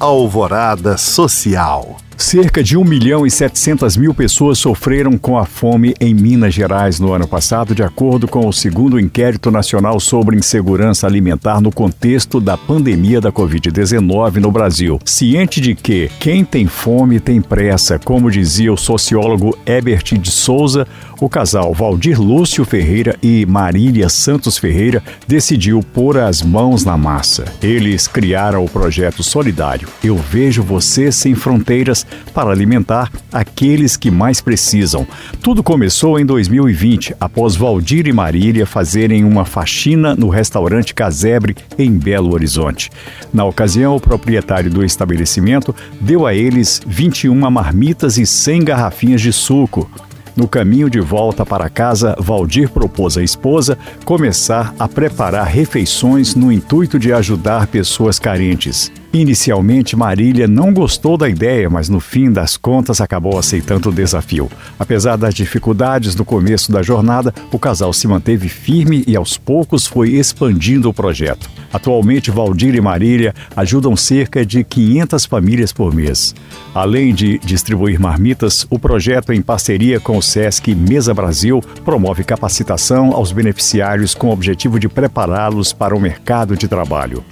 Alvorada Social. Cerca de 1 milhão e 700 mil pessoas sofreram com a fome em Minas Gerais no ano passado, de acordo com o segundo inquérito nacional sobre insegurança alimentar no contexto da pandemia da Covid-19 no Brasil. Ciente de que quem tem fome tem pressa, como dizia o sociólogo Ebert de Souza, o casal Valdir Lúcio Ferreira e Marília Santos Ferreira decidiu pôr as mãos na massa. Eles criaram o projeto solidário Eu Vejo Você Sem Fronteiras para alimentar aqueles que mais precisam. Tudo começou em 2020, após Valdir e Marília fazerem uma faxina no restaurante Casebre, em Belo Horizonte. Na ocasião, o proprietário do estabelecimento deu a eles 21 marmitas e 100 garrafinhas de suco. No caminho de volta para casa, Valdir propôs à esposa começar a preparar refeições no intuito de ajudar pessoas carentes. Inicialmente, Marília não gostou da ideia, mas no fim das contas acabou aceitando o desafio. Apesar das dificuldades do começo da jornada, o casal se manteve firme e aos poucos foi expandindo o projeto. Atualmente, Valdir e Marília ajudam cerca de 500 famílias por mês. Além de distribuir marmitas, o projeto, em parceria com o SESC Mesa Brasil, promove capacitação aos beneficiários com o objetivo de prepará-los para o mercado de trabalho.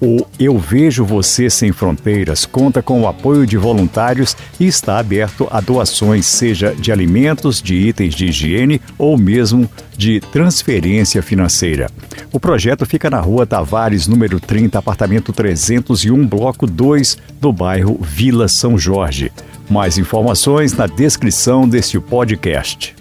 O Eu Vejo Você Sem Fronteiras conta com o apoio de voluntários e está aberto a doações, seja de alimentos, de itens de higiene ou mesmo de transferência financeira. O projeto fica na rua Tavares, número 30, apartamento 301, bloco 2, do bairro Vila São Jorge. Mais informações na descrição deste podcast.